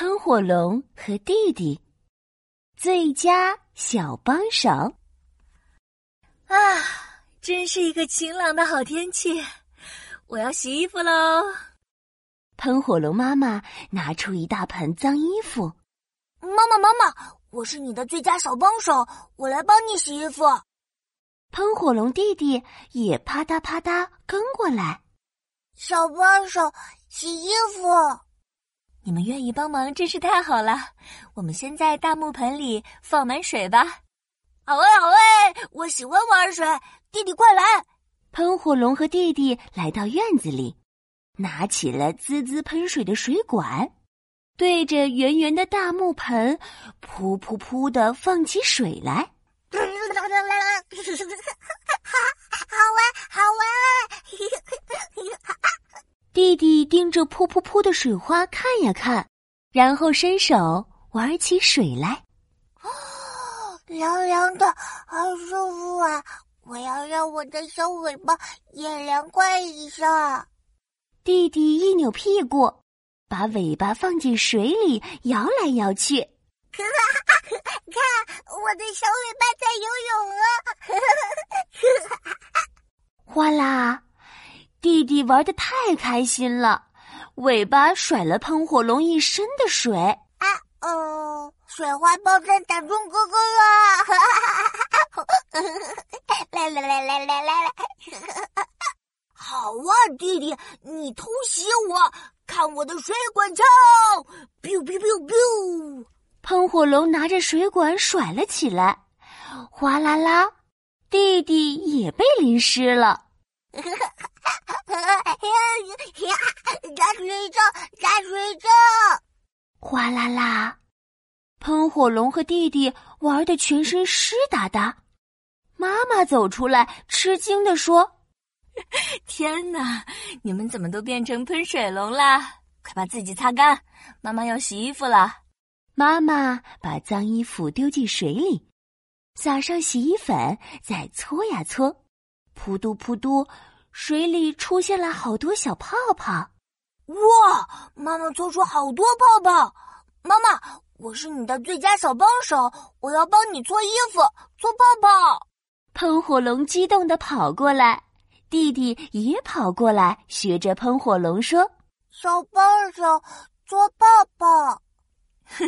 喷火龙和弟弟最佳小帮手。啊，真是一个晴朗的好天气！我要洗衣服喽。喷火龙妈妈拿出一大盆脏衣服。妈妈，妈妈，我是你的最佳小帮手，我来帮你洗衣服。喷火龙弟弟也啪嗒啪嗒跟过来。小帮手洗衣服，你们愿意帮忙真是太好了。我们先在大木盆里放满水吧。好哎，好哎，我喜欢玩水。弟弟，快来！喷火龙和弟弟来到院子里，拿起了滋滋喷水的水管，对着圆圆的大木盆，噗噗噗的放起水来。好玩，好玩！弟弟盯着噗噗噗的水花看呀看，然后伸手玩起水来。哦，凉凉的，好舒服啊！我要让我的小尾巴也凉快一下。弟弟一扭屁股，把尾巴放进水里摇来摇去。看，我的小尾巴在游泳啊！哗啦！弟弟玩的太开心了，尾巴甩了喷火龙一身的水。啊哦，水花爆弹打中哥哥 了！来来来来来来来！好啊，弟弟，你偷袭我，看我的水管枪！biu biu biu biu！喷火龙拿着水管甩了起来，哗啦啦，弟弟也被淋湿了。打水仗，打水仗！哗啦啦，喷火龙和弟弟玩的全身湿哒哒。妈妈走出来，吃惊的说：“天哪，你们怎么都变成喷水龙啦？快把自己擦干，妈妈要洗衣服了。”妈妈把脏衣服丢进水里，撒上洗衣粉，再搓呀搓，扑嘟扑嘟。水里出现了好多小泡泡，哇！妈妈搓出好多泡泡。妈妈，我是你的最佳小帮手，我要帮你搓衣服、搓泡泡。喷火龙激动的跑过来，弟弟也跑过来，学着喷火龙说：“小帮手搓泡泡。”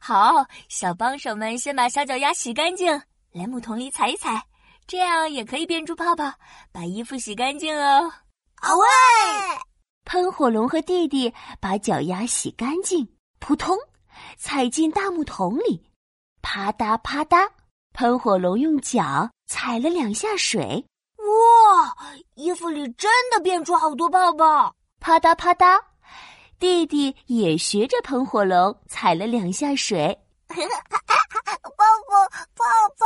好，小帮手们先把小脚丫洗干净，来木桶里踩一踩。这样也可以变出泡泡，把衣服洗干净哦。好喂！喷火龙和弟弟把脚丫洗干净，扑通，踩进大木桶里，啪嗒啪嗒。喷火龙用脚踩了两下水，哇！衣服里真的变出好多泡泡，啪嗒啪嗒。弟弟也学着喷火龙踩了两下水。泡泡泡泡，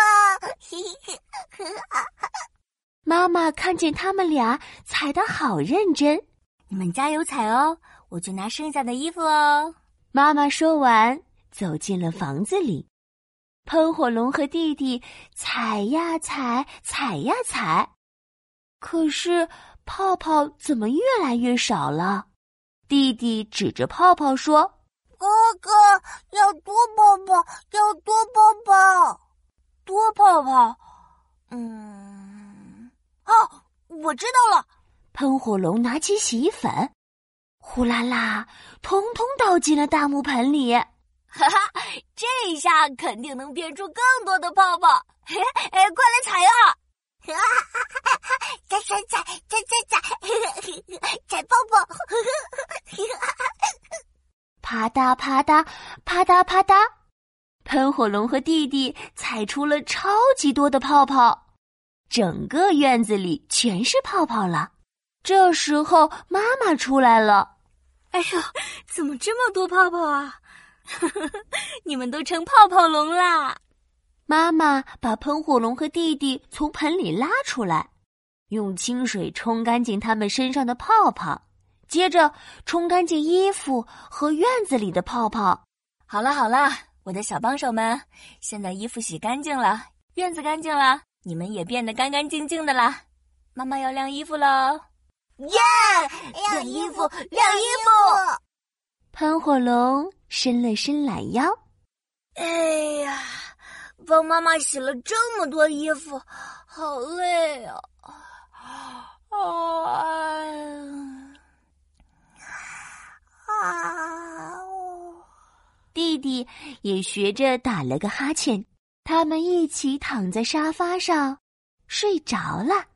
妈妈看见他们俩踩的好认真，你们加油踩哦，我去拿剩下的衣服哦。妈妈说完，走进了房子里。喷火龙和弟弟踩呀踩，踩呀踩，可是泡泡怎么越来越少了？弟弟指着泡泡说。哥哥要多泡泡，要多泡泡，多泡泡。嗯，哦，我知道了。喷火龙拿起洗衣粉，呼啦啦，通通倒进了大木盆里。哈哈，这一下肯定能变出更多的泡泡。嘿，哎，快来踩啊！哈哈哈哈踩踩踩踩踩踩，踩泡泡。啪嗒啪嗒啪嗒啪嗒，喷火龙和弟弟踩出了超级多的泡泡，整个院子里全是泡泡了。这时候妈妈出来了，哎呦，怎么这么多泡泡啊？你们都成泡泡龙啦！妈妈把喷火龙和弟弟从盆里拉出来，用清水冲干净他们身上的泡泡。接着冲干净衣服和院子里的泡泡。好了好了，我的小帮手们，现在衣服洗干净了，院子干净了，你们也变得干干净净的啦。妈妈要晾衣服喽！耶！晾衣服，晾衣服！喷火龙伸了伸懒腰，哎呀，帮妈妈洗了这么多衣服，好累啊！啊啊！弟也学着打了个哈欠，他们一起躺在沙发上睡着了。